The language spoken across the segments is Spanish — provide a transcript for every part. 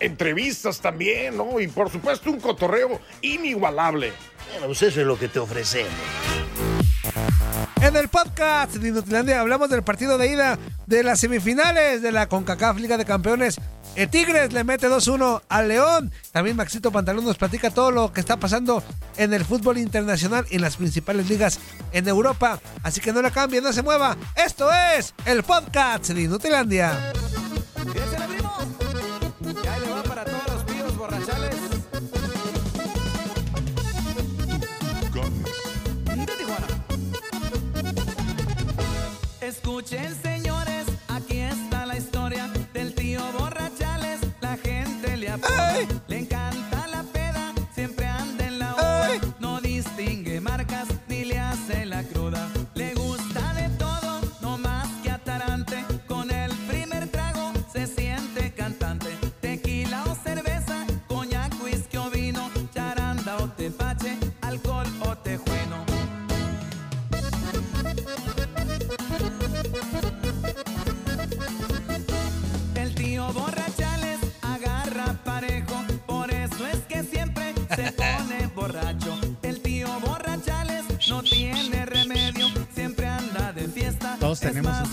Entrevistas también, ¿no? Y por supuesto un cotorreo inigualable. Bueno, pues eso es lo que te ofrecemos. En el podcast de Inutilandia hablamos del partido de ida de las semifinales de la CONCACAF Liga de Campeones. El Tigres le mete 2-1 al León. También Maxito Pantalón nos platica todo lo que está pasando en el fútbol internacional y en las principales ligas en Europa. Así que no la cambie, no se mueva. Esto es el podcast de Inutilandia. Escuchen, señores, aquí está la historia del tío borrachales. La gente le apoya,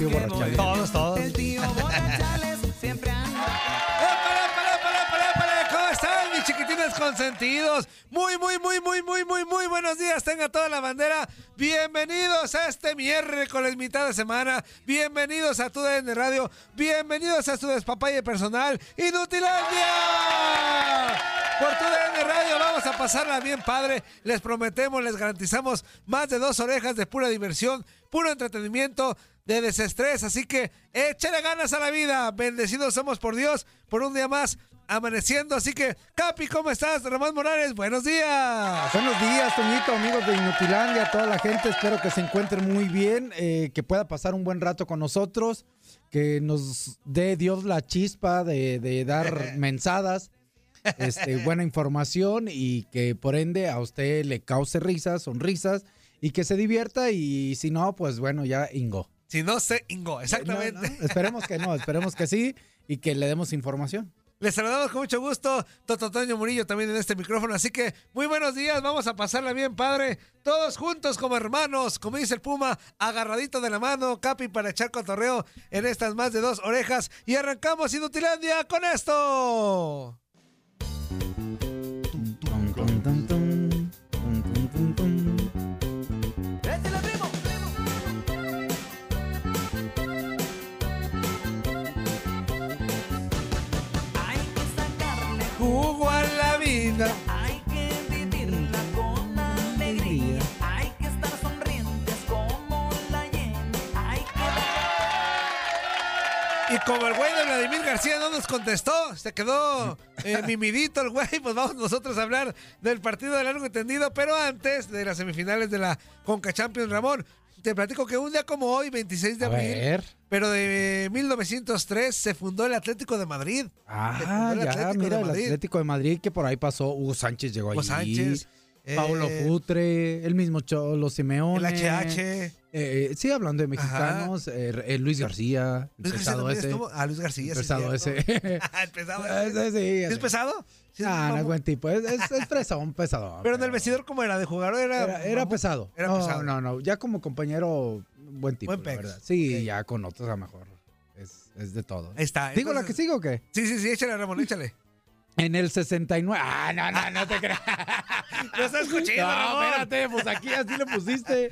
tío borrachales. Todos, todos. El tío borrachales siempre anda. ¡Épale, épale, épale, épale, épale! ¿Cómo están, mis chiquitines consentidos? Muy, muy, muy, muy, muy, muy, muy buenos días. Tenga toda la bandera. Bienvenidos a este miércoles, mitad de semana. Bienvenidos a tu DN Radio. Bienvenidos a su despapalle personal, Inutilandia. Por tu DN Radio vamos a pasarla bien padre. Les prometemos, les garantizamos más de dos orejas de pura diversión, puro entretenimiento, de desestrés. Así que échale ganas a la vida. Bendecidos somos por Dios por un día más amaneciendo. Así que, Capi, ¿cómo estás? Ramón Morales, buenos días. Buenos días, Toñito, amigos de Inutilandia, toda la gente. Espero que se encuentren muy bien, eh, que pueda pasar un buen rato con nosotros, que nos dé Dios la chispa de, de dar mensadas, este, buena información y que por ende a usted le cause risas, sonrisas y que se divierta y si no, pues bueno, ya ingo. Si no se ingo, exactamente. No, no, esperemos que no, esperemos que sí y que le demos información. Les saludamos con mucho gusto, Toto Toño Murillo también en este micrófono, así que muy buenos días, vamos a pasarla bien, padre, todos juntos como hermanos, como dice el Puma, agarradito de la mano, Capi para echar cotorreo en estas más de dos orejas y arrancamos Inutilandia con esto. Tum, tum, tum, como el güey de Vladimir García no nos contestó, se quedó eh, mimidito el güey, pues vamos nosotros a hablar del partido de largo entendido, pero antes de las semifinales de la Conca Champions, Ramón, te platico que un día como hoy, 26 de abril, pero de 1903, se fundó el Atlético de Madrid. Ah, el ya, mira, el. Atlético de Madrid que por ahí pasó. Hugo Sánchez llegó Hugo allí. Sánchez, Paulo eh, Futre, el mismo Cholo Simeone. El HH. Eh, sí, hablando de mexicanos. eh, eh, Luis García. el Luis García ese. estuvo. Ah, Luis García. el pesado ese. el pesado Ese ese. sí, ¿Sí ese. ¿Es pesado? Sí, Ah, no es buen tipo. Es, es, es fresón, pesado. Pero en el vestidor, ¿cómo era? ¿De jugador era? Era, pesado. Era no, pesado. No, no, ya como compañero, buen tipo, Buen la pex. verdad. Sí, ya con otros a lo mejor. Es, es de todo. Está. ¿Digo la que entonces- sigo o qué? Sí, sí, sí, échale, Ramón, échale. En el 69. Ah, no, no, no te creas. No estás escuchando, No, espérate, pues aquí así le pusiste.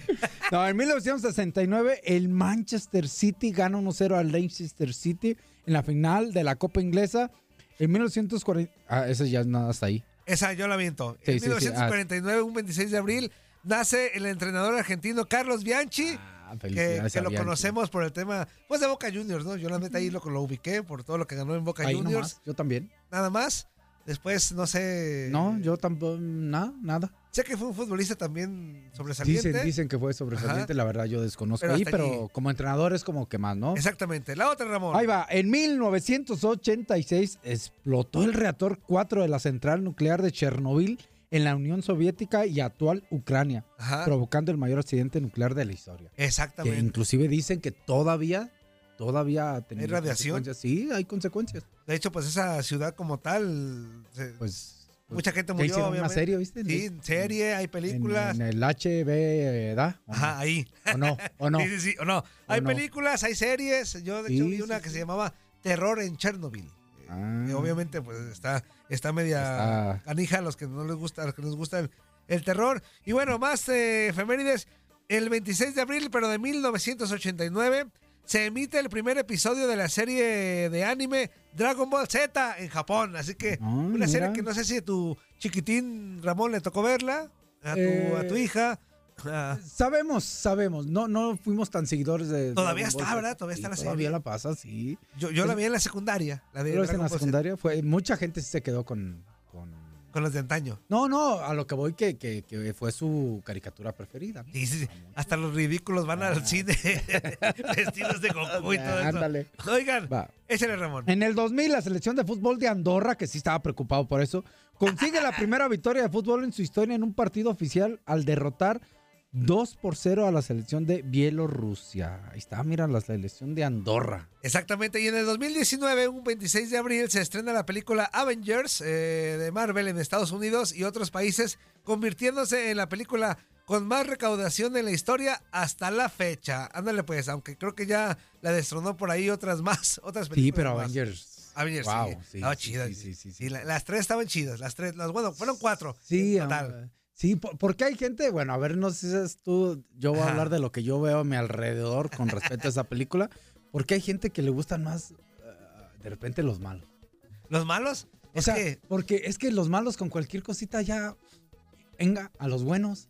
No, en 1969 el Manchester City gana 1-0 al Leicester City en la final de la Copa Inglesa. En 1940... Ah, ese ya nada hasta ahí. Esa yo la viento. Sí, en sí, sí. 1949, un 26 de abril, nace el entrenador argentino Carlos Bianchi. Ah, que, que lo conocemos por el tema pues de Boca Juniors, ¿no? Yo la neta ahí lo, lo ubiqué por todo lo que ganó en Boca Ahí Juniors. nomás, yo también. Nada más. Después, no sé. No, yo tampoco, nada, nada. Sé que fue un futbolista también sobresaliente. Dicen, dicen que fue sobresaliente, la verdad yo desconozco Pero ahí, pero allí. como entrenador es como que más, ¿no? Exactamente. La otra, Ramón. Ahí va, en 1986 explotó el reactor 4 de la central nuclear de Chernobyl en la Unión Soviética y actual Ucrania, Ajá. provocando el mayor accidente nuclear de la historia. Que Exactamente. inclusive dicen que todavía, todavía tenido ¿Hay radiación? Sí, hay consecuencias. De hecho, pues esa ciudad como tal. se- Pues, pues, mucha gente murió. hicieron una obviamente. serie, ¿viste? Sí, serie, hay películas. en el HB, ¿da? ¿O Ajá, ahí. no? ¿O no? ¿O no? Sí, sí, sí, o no. Hay no? películas, hay series. Yo, de hecho, vi una sí. que se llamaba Terror en Chernobyl. Ah. Que obviamente, pues está, está media Está- canija a los que no les gusta, a los que les gusta el, el terror. Y bueno, más eh, efemérides. El 26 de abril, pero de 1989, se emite el primer episodio de la serie de anime Dragon Ball Z en Japón. Así que Ah, una mira. serie que no sé si a tu chiquitín Ramón le tocó verla, a tu, Eh, a tu hija. Ah, Sabemos, sabemos. No, no fuimos tan seguidores de. Todavía está. ¿verdad? Todavía está la Todavía serie. la pasa, sí. yo yo la vi en la secundaria, la es en la secundaria fue. Mucha gente sí se quedó con. Con- los de antaño. No, no, a lo que voy que, que, que fue su caricatura preferida. ¿no? Sí, sí, sí. Hasta los ridículos van al cine vestidos de Goku y todo eso. Ándale. Oigan, Va. échale Ramón. En el 2000, la selección de fútbol de Andorra, que sí estaba preocupado por eso, consigue la primera victoria de fútbol en su historia en un partido oficial al derrotar 2 por 0 a la selección de Bielorrusia. Ahí está, mira, la selección de Andorra. Exactamente, y en el 2019, un 26 de abril, se estrena la película Avengers eh, de Marvel en Estados Unidos y otros países, convirtiéndose en la película con más recaudación en la historia hasta la fecha. Ándale pues, aunque creo que ya la destronó por ahí otras más, otras películas Sí, pero más. Avengers. Avengers, wow, sí, sí, estaba sí, chida. sí, las tres estaban chidas, las tres, las, bueno, fueron cuatro. Sí, en total. ah, sí, por- porque hay gente, bueno, a ver, no sé si es tú, yo voy a hablar de lo que yo veo a mi alrededor con respecto a esa película, porque hay gente que le gustan más, ah, de repente, los malos. Los malos, O sea, que porque es que los malos con cualquier cosita ya, venga, a los buenos.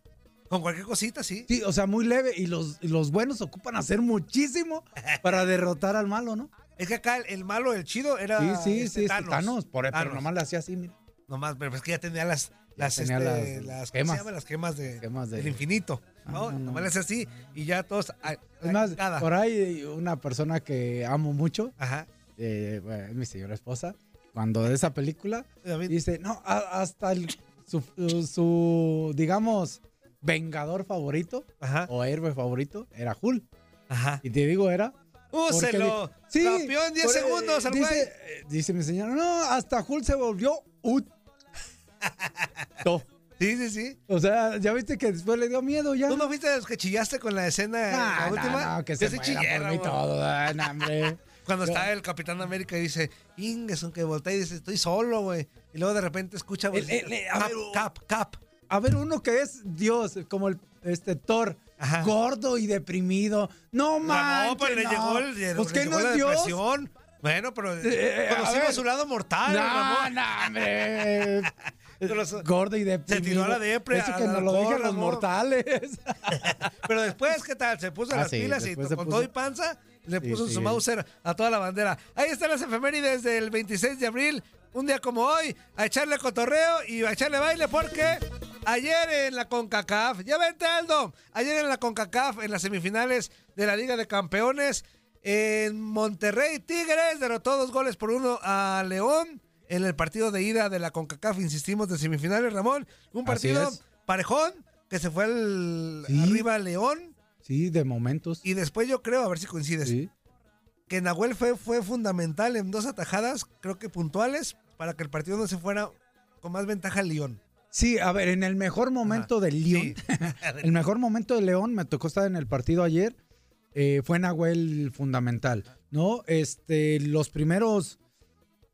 con cualquier cosita, sí. Sí, o sea, muy leve, y los, y los buenos ocupan hacer muchísimo para derrotar al malo, ¿no? Es que acá el, el malo, el chido, era. Sí, sí, este, sí, este, Thanos, por, pero Thanos. nomás le hacía así, mira. Nomás, pero es que ya tenía las, las, este, las las, ¿cómo gemas. Las gemas, de, Gemas de- del infinito. Ah, ¿no? no, no. Hace así y ya todos. Es más, cada. por ahí una persona que amo mucho, Ajá. eh, bueno, es mi señora esposa, cuando de esa película, David, dice, no, a- hasta el, su, su, digamos, vengador favorito Ajá. o héroe favorito era Hulk. Ajá. Y te digo, era... ¡Úselo! porque- Sí, Campeón 10 por- segundos al dice, güey. eh, dice mi señora, no, hasta Hulk se volvió ut. Sí, sí, sí. O sea, ya viste que después le dio miedo ya. ¿Tú no fuiste de los que chillaste con la escena No, la última? no, que se por mí Ramón. todo. no, hombre. Cuando está el Capitán América y dice, Ingeson, que voltea y dice, estoy solo, güey. Y luego de repente escucha, El- el- el- a cap, ver, cap, cap. A ver, uno que es Dios, como el este Thor, Ajá. gordo y deprimido. No mames. No, pero le llegó, el, le- Pues le que llegó no la es Dios. depresión. Bueno, pero Eh, a conocimos su lado mortal, No, no, hombre. Pero- Gordo y deprimido. tiró a la depre, Eso que nos lo digan los mortales. Pero después, ¿qué tal? Se puso Ah, las sí, pilas y se con puso- todo y panza le Sí, puso sí. su Mauser a toda la bandera. Ahí están las efemérides del 26 de abril, un día como hoy, a echarle cotorreo y a echarle baile porque ayer en la CONCACAF, ya vente Aldo, ayer en la CONCACAF, en las semifinales de la Liga de Campeones, en Monterrey Tigres derrotó dos goles por uno a León en el partido de ida de la CONCACAF, insistimos, de semifinales, Ramón. Un partido parejón que se fue el, Sí. arriba León. Sí, de momentos. Y después yo creo, a ver si coincides, Sí. que Nahuel fue, fue fundamental en dos atajadas, creo que puntuales, para que el partido no se fuera con más ventaja al León. Sí, a ver, en el mejor momento del León, Sí. el mejor momento de León, me tocó estar en el partido ayer, eh, fue Nahuel fundamental, ¿no? Este, los primeros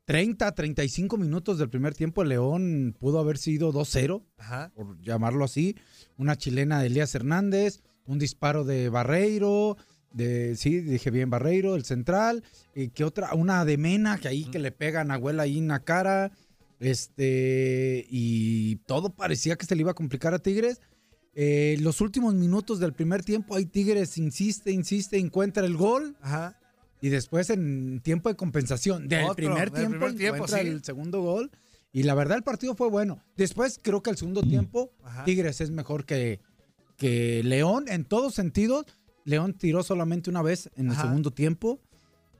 30, 35 minutos del primer tiempo, el León pudo haber sido 2-0, Ajá. por llamarlo así. Una chilena de Elías Hernández, un disparo de Barreiro, de, sí, dije bien Barreiro, el central, y que otra, una de Mena, que ahí que le pega a Nahuel ahí en la cara, este, y todo parecía que se le iba a complicar a Tigres. Eh, los últimos minutos del primer tiempo, ahí Tigres insiste, insiste, encuentra el gol. Ajá. Y después en tiempo de compensación del Otro, primer del tiempo primer tiempo, sí. el segundo gol. Y la verdad el partido fue bueno. Después creo que el segundo tiempo Ajá. Tigres es mejor que, que León en todos sentidos. León tiró solamente una vez en el segundo tiempo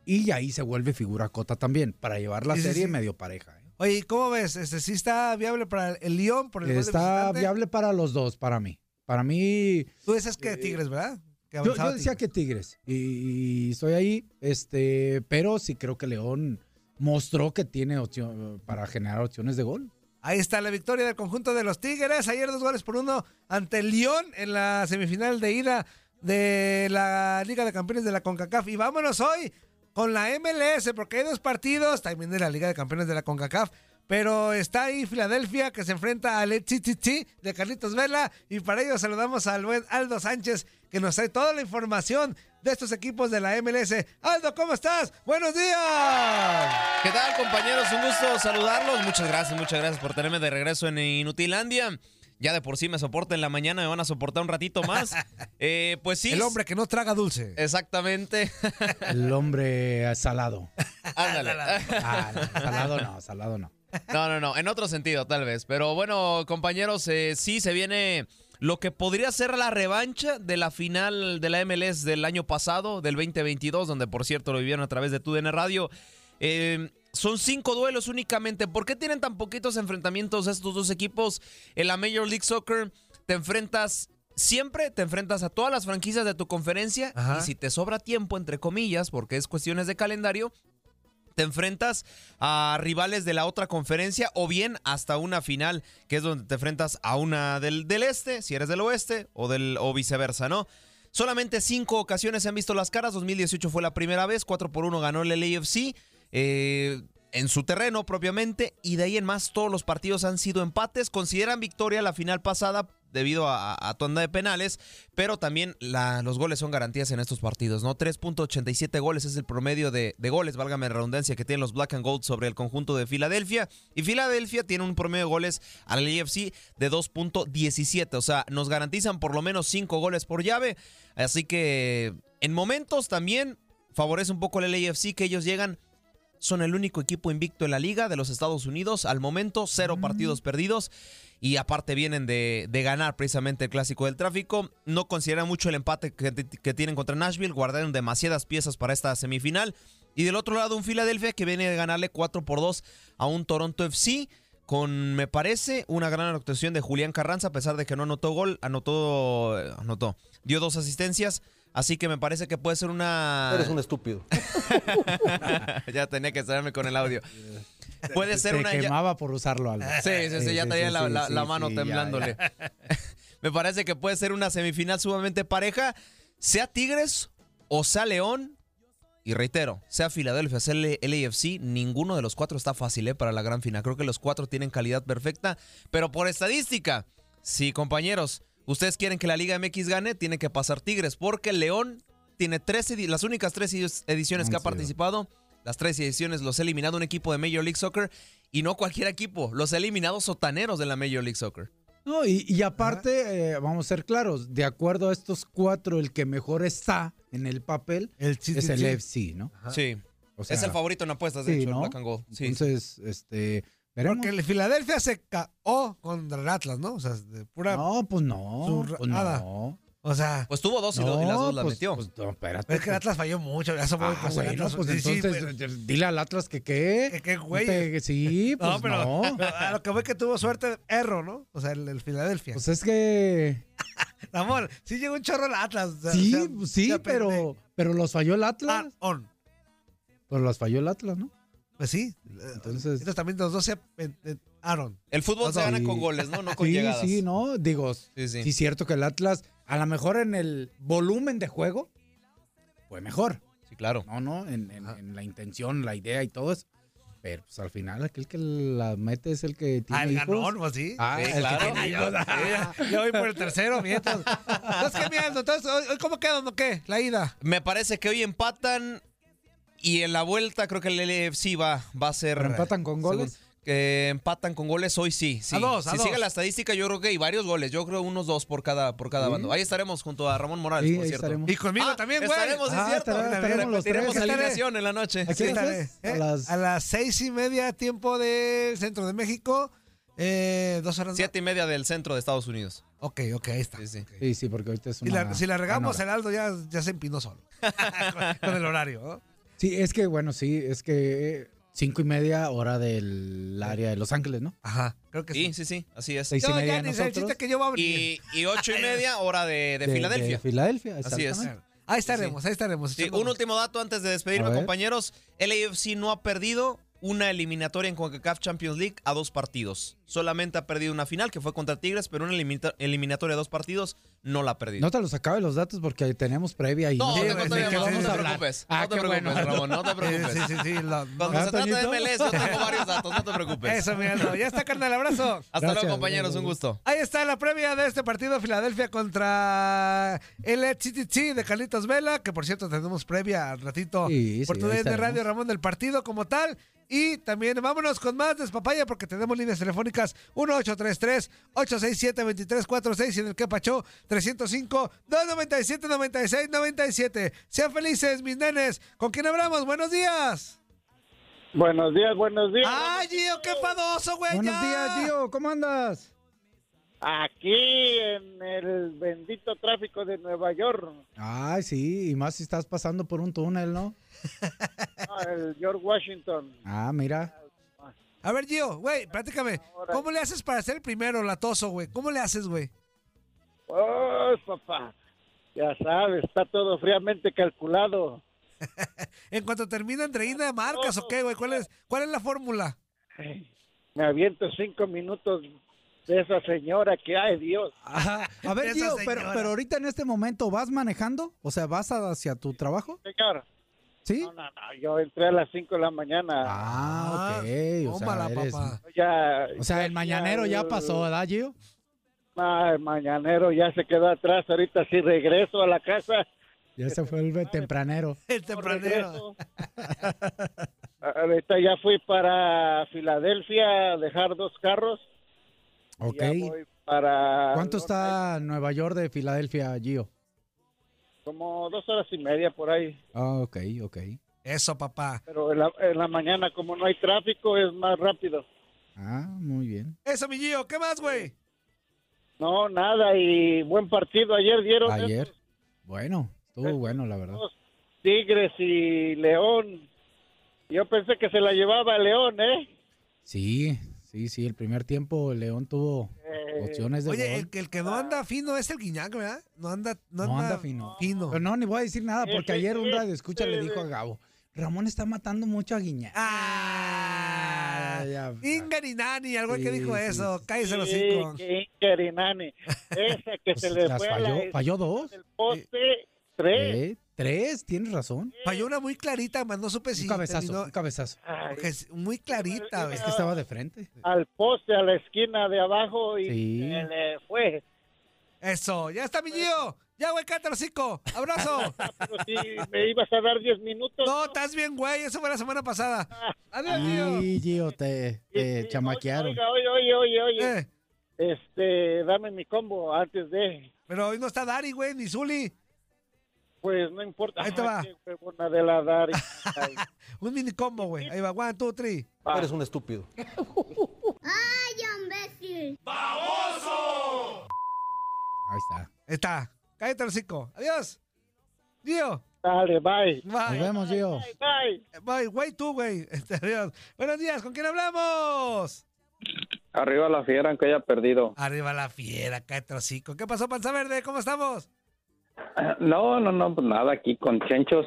y ahí se vuelve figura cota también para llevar la Sí, serie sí. medio pareja. ¿eh? Oye, ¿y ¿cómo ves? Este, ¿Sí está viable para el Lyon por el gol de Está viable para los dos, para mí. Para mí Tú dices que Tigres, ¿verdad? Que Yo, decía que Tigres y, y estoy ahí, este, pero sí creo que León mostró que tiene opción para generar opciones de gol. Ahí está la victoria del conjunto de los Tigres. Ayer dos goles por uno ante el Lyon en la semifinal de ida de la Liga de Campeones de la CONCACAF. Y vámonos hoy con la MLS, porque hay dos partidos también de la Liga de Campeones de la CONCACAF. Pero está ahí Filadelfia que se enfrenta al TTT de Carlitos Vela. Y para ello saludamos al buen Aldo Sánchez que nos trae toda la información de estos equipos de la MLS. Aldo, ¿cómo estás? ¡Buenos días! ¿Qué tal, compañeros? Un gusto saludarlos. Muchas gracias, muchas gracias por tenerme de regreso en Inutilandia. Ya de por sí me soporta en la mañana, me van a soportar un ratito más. Eh, pues sí. El hombre que no traga dulce. Exactamente. El hombre salado. Ándale. Ah, no, salado no, salado no. No, no, no, en otro sentido tal vez. Pero bueno, compañeros, eh, sí se viene lo que podría ser la revancha de la final de la MLS del año pasado, del 2022, donde por cierto lo vivieron a través de TUDN Radio. Eh, son cinco duelos únicamente. ¿Por qué tienen tan poquitos enfrentamientos estos dos equipos? En la Major League Soccer te enfrentas siempre, te enfrentas a todas las franquicias de tu conferencia Ajá. y si te sobra tiempo, entre comillas, porque es cuestiones de calendario, te enfrentas a rivales de la otra conferencia o bien hasta una final, que es donde te enfrentas a una del, del este, si eres del oeste, o, del, o viceversa, ¿no? Solamente cinco ocasiones se han visto las caras, 2018 fue la primera vez, 4 por 1 ganó el LAFC, eh, en su terreno propiamente, y de ahí en más todos los partidos han sido empates, consideran victoria la final pasada debido a, a tanda de penales, pero también los goles son garantías en estos partidos, ¿no? 3.87 goles es el promedio de, de goles, válgame la redundancia, que tienen los Black and Gold sobre el conjunto de Filadelfia. Y Filadelfia tiene un promedio de goles al AFC de 2.17, o sea, nos garantizan por lo menos 5 goles por llave. Así que en momentos también favorece un poco el LAFC que ellos llegan son el único equipo invicto en la liga de los Estados Unidos. Al momento, cero partidos perdidos. Y aparte vienen de, de ganar precisamente el clásico del tráfico. No consideran mucho el empate que, que tienen contra Nashville. Guardaron demasiadas piezas para esta semifinal. Y del otro lado, un Filadelfia que viene de ganarle 4 por 2 a un Toronto FC. Con, me parece, una gran actuación de Julián Carranza, a pesar de que no anotó gol, anotó, anotó, dio dos asistencias. Así que me parece que puede ser una. Eres un estúpido. ya tenía que estarme con el audio. Puede ser Se una. quemaba por usarlo, Aldo. Sí, sí, sí, ya tenía la, sí, la- sí, la mano sí, ya, temblándole. Me parece que puede ser una semifinal sumamente pareja, sea Tigres o sea León. Y reitero, sea Filadelfia, sea el LAFC, ninguno de los cuatro está fácil ¿eh? para la gran final. Creo que los cuatro tienen calidad perfecta, pero por estadística, sí, compañeros, ustedes quieren que la Liga MX gane, tiene que pasar Tigres, porque el León tiene tres, las únicas tres edi- ediciones que ha participado, las tres ediciones los ha eliminado un equipo de Major League Soccer y no cualquier equipo, los ha eliminado sotaneros de la Major League Soccer. No, y, y aparte, eh, vamos a ser claros, de acuerdo a estos cuatro, el que mejor está en el papel El chi- es chi- el chi- FC, ¿no? Sí. O sea, es el favorito en apuestas, de sí, hecho, el ¿no? Black and Gold. Sí. Entonces, este, veremos. Porque el Filadelfia se caó contra el Atlas, ¿no? O sea, de pura. No, pues no, pues no. O sea, Pues tuvo dos y, do- y las dos las pues- metió. pues no, espérate. pero es que el Atlas falló mucho. Ya somos Ah, bueno, pues Sí, sí, entonces pero- dile al Atlas que qué. que qué güey. No te- Sí, pues No, no. pero a lo que voy que tuvo suerte, erro, ¿no? O sea, el, el Filadelfia. Pues es que Amor, sí llegó un chorro el Atlas. o sea, sí, o sea, pues sí, pero pero los falló el Ah, Atlas. on. Pues los falló el Atlas, ¿no? Pues sí. Entonces- Entonces también los dos se Aaron. El fútbol se gana con goles, ¿no? No con sí, llegadas. sí, no, digo, Sí, sí. sí es cierto que el Atlas a lo mejor en el volumen de juego fue mejor. Sí, claro. No, no, en, en- en la intención, la idea y todo eso. Pero pues al final aquel que la mete es el que tiene Ah, el hijos. ganón, pues sí. Ah, Sí, el que claro. tiene hijos. Ah. Yo voy por el tercero, mientras. Entonces, ¿qué? Entonces, ¿hoy- hoy ¿cómo quedan o qué? La ida. Me parece que hoy empatan y en la vuelta creo que el LFC va, va a ser... ¿Pero empatan con goles? según- que empatan con goles hoy sí. sí. A dos, a si dos. sigue la estadística, yo creo que hay varios goles. Yo creo unos dos por cada, por cada Sí. bando. Ahí estaremos junto a Ramón Morales, Sí, por cierto. estaremos. Y conmigo Ah, también, güey. Estaremos, es Ah, cierto. estará- estaremos los tres. Repetiremos alineación en la noche. ¿A es? ¿eh? A las- A las seis y media, tiempo del centro de México. Eh, dos horas. Siete y media del centro de Estados Unidos. Ok, ok, ahí está. Sí, sí. Ok. Sí, sí, porque ahorita es Si una... la, si la regamos, el. Aldo ya, ya se empinó solo. con, con el horario. ¿no? Sí, es que, bueno, sí, es que eh, cinco y media hora del área de Los Ángeles, ¿no? Ajá, creo que sí. Sí, sí, sí, así es. Seis y No, media ya ni se nosotros. chiste que yo voy a abrir. Y, y ocho y media hora de, de Filadelfia. De Filadelfia, Así es. Ahí estaremos, ahí estaremos. Sí, un último dato antes de despedirme, compañeros. El AFC no ha perdido una eliminatoria en CONCACAF Champions League a dos partidos. Solamente ha perdido una final, que fue contra Tigres, pero una eliminatoria a dos partidos no la ha perdido. No te los acabe los datos porque tenemos previa y No, no, no, de te preocupes. Ah, no te qué preocupes. Ramón, no te Sí, preocupes. sí, sí, sí. Cuando Ah, se trata de. MLS, yo tengo varios datos, no te preocupes. Eso, mi Aldo. Ya está, carnal, abrazo. Hasta Gracias, luego, compañeros, un gusto. Ahí está la previa de este partido Filadelfia contra el HTT de Carlitos Vela, que por cierto tenemos previa al ratito Sí, sí, por tu ahí de. Radio Ramón del partido como tal. Y también vámonos con más despapaya porque tenemos líneas telefónicas 1833-867-2346 y en el que pachó 305-297-9697. Sean felices, mis nenes. ¿Con quién hablamos? Buenos días. Buenos días, buenos días. ¡Ay, Gio, qué fadoso, güey! Buenos ya! días, Gio, ¿cómo andas? Aquí en el bendito tráfico de Nueva York, Ay, sí, y más si estás pasando por un túnel, ¿no? ah, el George Washington. Ah, mira. A ver, Gio, güey, platícame. Ahora. ¿Cómo le haces para ser el primero, latoso, güey? ¿Cómo le haces, güey? Oh, papá. Ya sabes, está todo fríamente calculado. En cuanto termina Andreina, marcas o qué, güey? ¿Cuál es, ¿Cuál es la fórmula? Me aviento cinco minutos de esa señora que, ay Dios. Ajá. A ver, Gio, pero, pero ahorita en este momento, ¿vas manejando? O sea, ¿vas hacia tu trabajo? Señor, ¿Sí? no, no, no, yo entré a las cinco de la mañana. Ah, ok. O Tómala, sea, eres- papá. Ya, o sea, el mañanero ya pasó, ¿verdad, Gio? Ah, el mañanero ya se quedó atrás. Ahorita sí regreso a la casa. Ya se fue el tempranero. El no tempranero. Ahorita ya fui para Filadelfia a dejar dos carros. y Ok. ya voy para ¿Cuánto está Nueva York de Filadelfia, Gio? Como dos horas y media por ahí. Ah, ok, ok. Eso, papá. Pero en la, en la mañana, como no hay tráfico, es más rápido. Ah, muy bien. Eso, mi Gio. ¿Qué más, güey? No, nada. Y buen partido. Ayer dieron Ayer. Bueno, estuvo bueno, la verdad. Tigres y León. Yo pensé que se la llevaba León, ¿eh? Sí, sí, sí. El primer tiempo León tuvo opciones de Oye, gol. el, que- el que no anda fino es el Guiñac, ¿verdad? No anda, no No anda, anda fino. fino. Pero no, ni voy a decir nada porque Ese- ayer un ese- radio escucha le dijo a Gabo, Ramón está matando mucho a Guiñac. Ah, ya. Ingarinani, algo que dijo sí, eso. sí. Cállese los cinco. que Incarinani. Esa que Pues se le fue falló, la falló dos. del poste. Tres. Eh, tres, tienes razón. Falló una muy clarita, más no supe si Un cabezazo, terminó- un cabezazo. Ay, muy clarita, güey. Es que estaba de frente. al poste, a la esquina de abajo y Sí. le fue. Eso, ya está mi Gio. Ya, güey, cinco. Abrazo. Pero si me ibas a dar 10 minutos. No, estás bien, güey. Eso fue la semana pasada. Adiós, Gio. Y Gio, te, Sí, te sí, chamaquearon. Oiga, oye, oye, oye, oye. Eh, Este, dame mi combo antes de. pero hoy no está Dari, güey, ni Zuli. Pues no importa. Ahí te Ay, va. huevona de la Dari. Ay, Un mini combo, güey. Ahí va, one, two, three. va. Eres un estúpido. Ahí está. Ahí está. Cállate los cinco. Adiós. Gio. Dale, bye. Nos Bye. vemos, Gio. Bye. Bye, güey, tú, güey. Este, Adiós. Buenos días, ¿con quién hablamos? Arriba la fiera, aunque haya perdido. Arriba la fiera, cállate los cinco. ¿Qué pasó, Panza Verde? ¿Cómo estamos? No, no, no, pues nada, aquí con Chenchos.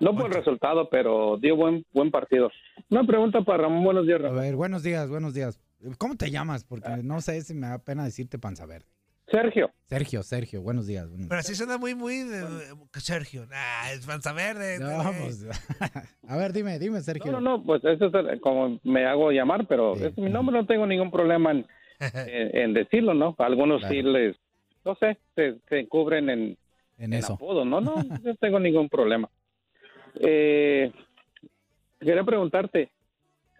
No por el resultado, pero dio buen buen partido. Una pregunta para Ramón. Buenos días, A Ramón. ver, buenos días, buenos días. ¿Cómo te llamas? Porque no sé si me da pena decirte panza verde. Sergio. Sergio, Sergio, buenos días. buenos Pero así suena muy, muy de, Sergio. Ah, es panza verde. No, pues, a ver, dime, dime, Sergio. No, no, no, pues eso es el- como me hago llamar, pero es mi nombre, no tengo ningún problema en, en- en decirlo, ¿no? Algunos sí les, no sé, se, se cubren en, en eso. apodo, no, no, no tengo ningún problema. Eh, quería preguntarte,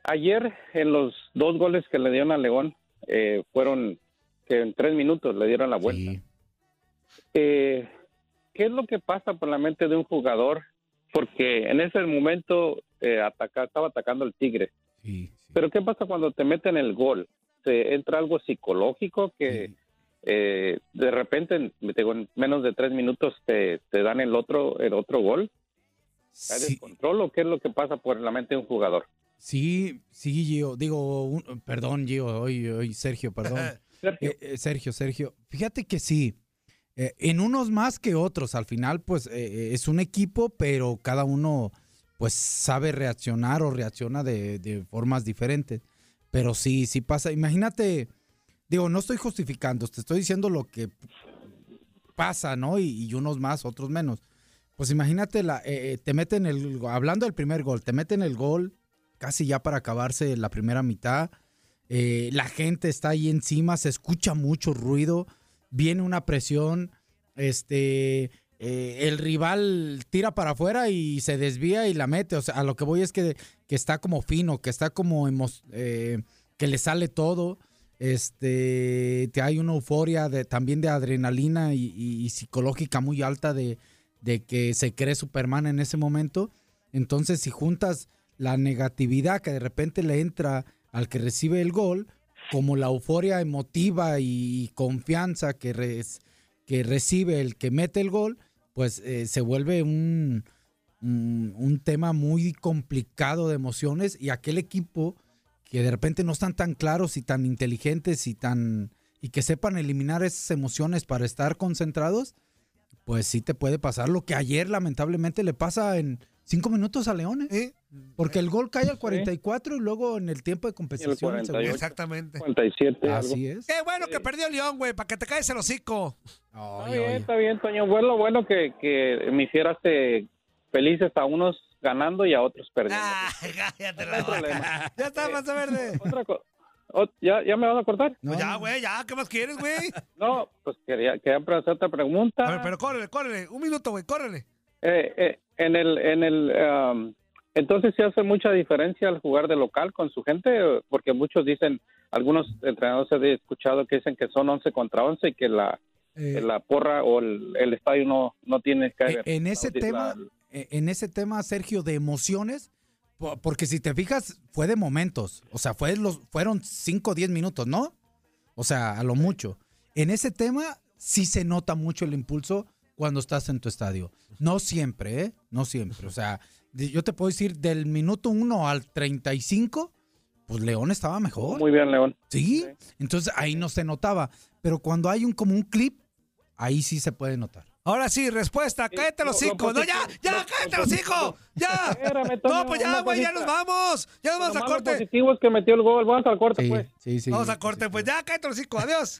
ayer en los dos goles que le dieron a León, eh, fueron que en tres minutos le dieron la vuelta. Eh, ¿Qué es lo que pasa por la mente de un jugador? Porque en ese momento eh, ataca- estaba atacando el Tigre. Pero ¿qué pasa cuando te meten el gol? ¿Se entra algo psicológico que eh, de repente en, digo, en menos de tres minutos te, te dan el otro el otro gol? ¿Hay descontrol o qué es lo que pasa por la mente de un jugador? Sí, sí, Gio. Digo, un- perdón, Gio, hoy, hoy Sergio, perdón. Sergio. Eh, eh, Sergio, Sergio. Fíjate que sí. eh, en unos más que otros. Al final, pues, eh, es un equipo, pero cada uno, pues, sabe reaccionar o reacciona de, de formas diferentes. Pero sí, sí pasa. Imagínate, digo, no estoy justificando, te estoy diciendo lo que pasa, ¿no? Y, unos más, otros menos. Pues imagínate, la, eh, eh, te meten el, hablando del primer gol, te meten el gol casi ya para acabarse la primera mitad. Eh, la gente está ahí encima, se escucha mucho ruido, viene una presión, este, el rival tira para afuera y se desvía y la mete. O sea, a lo que voy es que, que está como fino, que está como eh, que le sale todo. Este, te hay una euforia de, también de adrenalina y, psicológica muy alta de, que se cree Superman en ese momento. Entonces, si juntas la negatividad que de repente le entra al que recibe el gol, como la euforia emotiva y confianza que, que recibe el que mete el gol, pues eh, se vuelve un, un, un tema muy complicado de emociones y aquel equipo que de repente no están tan claros y tan inteligentes y tan y que sepan eliminar esas emociones para estar concentrados, pues sí te puede pasar lo que ayer lamentablemente le pasa en cinco minutos a Leones. Porque el gol cae al 44 y luego en el tiempo de compensación. el segundo. Exactamente. 57. Así es. Qué bueno que perdió León, güey, para que te caes el hocico. Está bien, está bien, Toño. Bueno, bueno que, que me hicieras eh, felices a unos ganando y a otros perdiendo. Cállate No hay problema. Ya está, más verde. Otra co- o- ¿ya, ¿Ya me vas a cortar? Pues ya, güey, ya, ¿qué más quieres, güey? No, pues quería, quería hacer otra pregunta. A ver, pero córrele, córrele. Un minuto, güey, córrele. Eh, eh, en el, en el, um, entonces se hace mucha diferencia al jugar de local con su gente, porque muchos dicen, algunos entrenadores he escuchado que dicen que son 11 contra 11 y que la, Eh, la porra o el, el estadio no, no tiene que Eh, ver. en ese tema, eh, en ese tema, Sergio, de emociones, po- porque si te fijas, fue de momentos. O sea, fue los, fueron 5 o 10 minutos, ¿no? O sea, a lo mucho. En ese tema sí se nota mucho el impulso cuando estás en tu estadio. No siempre, ¿eh? No siempre. O sea, yo te puedo decir, del minuto 1 al 35, pues León estaba mejor. Muy bien, León. Sí, entonces ahí no se notaba. Pero cuando hay un como un clip, ahí sí se puede notar. Ahora sí, respuesta. Cállate los lo hocico. No, ya, ya, cállate los hocico. Ya. No, pues ya, güey, ya nos vamos. Ya nos vamos Lo a malo corte. positivo es que metió el gol. Vamos al corte, pues. Sí, sí. Vamos a corte, pues ya, cállate los hocico. Adiós.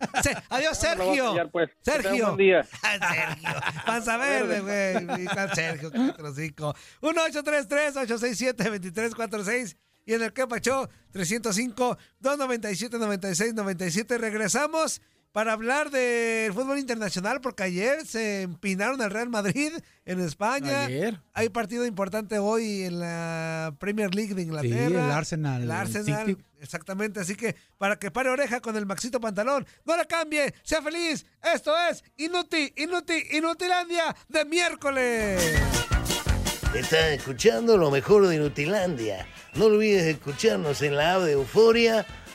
Adiós, lo a Sergio. pues. Sergio. buen día. Sergio. Panza verde, güey. Mi Juan Sergio, cállate los hocico. 1-833-867-2346. Y en el que pachó 305-297-9697. Regresamos para hablar del fútbol internacional porque ayer se empinaron al Real Madrid en España. Ayer. Hay partido importante hoy en la Premier League de Inglaterra. Sí, el Arsenal, El Arsenal. Exactamente, así que para que pare oreja con el Maxito Pantalón, no la cambie, sea feliz. Esto es Inuti, Inuti, Inutilandia de miércoles. Estás escuchando lo mejor de Nutilandia. No olvides escucharnos en la app de Euforia